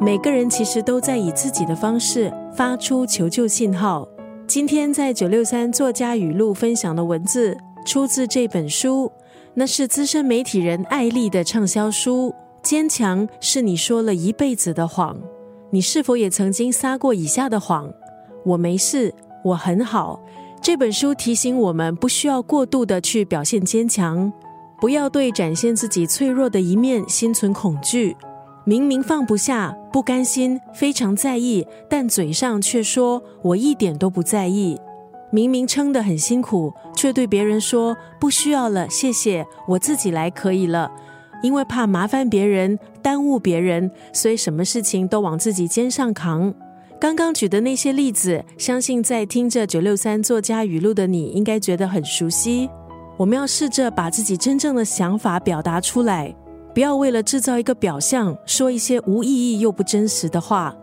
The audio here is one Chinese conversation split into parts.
每个人其实都在以自己的方式发出求救信号。今天在九六三作家语录分享的文字，出自这本书，那是资深媒体人艾丽的畅销书。坚强是你说了一辈子的谎。你是否也曾经撒过以下的谎？我没事，我很好。这本书提醒我们，不需要过度的去表现坚强，不要对展现自己脆弱的一面心存恐惧。明明放不下、不甘心、非常在意，但嘴上却说“我一点都不在意”。明明撑得很辛苦，却对别人说“不需要了，谢谢，我自己来可以了”。因为怕麻烦别人、耽误别人，所以什么事情都往自己肩上扛。刚刚举的那些例子，相信在听着九六三作家语录的你，应该觉得很熟悉。我们要试着把自己真正的想法表达出来。不要为了制造一个表象，说一些无意义又不真实的话。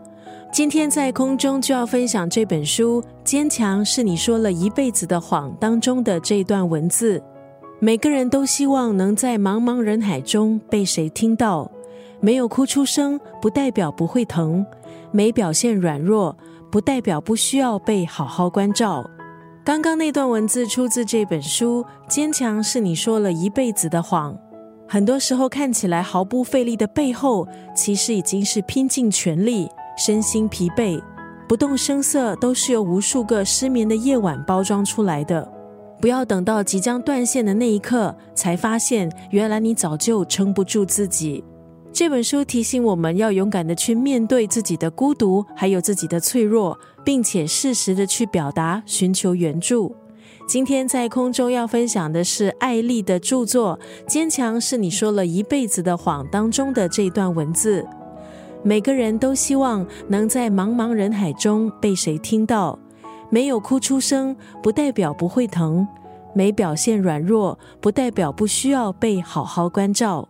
今天在空中就要分享这本书《坚强是你说了一辈子的谎》当中的这一段文字。每个人都希望能在茫茫人海中被谁听到。没有哭出声，不代表不会疼；没表现软弱，不代表不需要被好好关照。刚刚那段文字出自这本书，《坚强是你说了一辈子的谎》。很多时候看起来毫不费力的背后，其实已经是拼尽全力，身心疲惫，不动声色，都是由无数个失眠的夜晚包装出来的。不要等到即将断线的那一刻，才发现原来你早就撑不住自己。这本书提醒我们要勇敢的去面对自己的孤独，还有自己的脆弱，并且适时的去表达，寻求援助。今天在空中要分享的是艾丽的著作《坚强是你说了一辈子的谎》当中的这段文字。每个人都希望能在茫茫人海中被谁听到。没有哭出声，不代表不会疼；没表现软弱，不代表不需要被好好关照。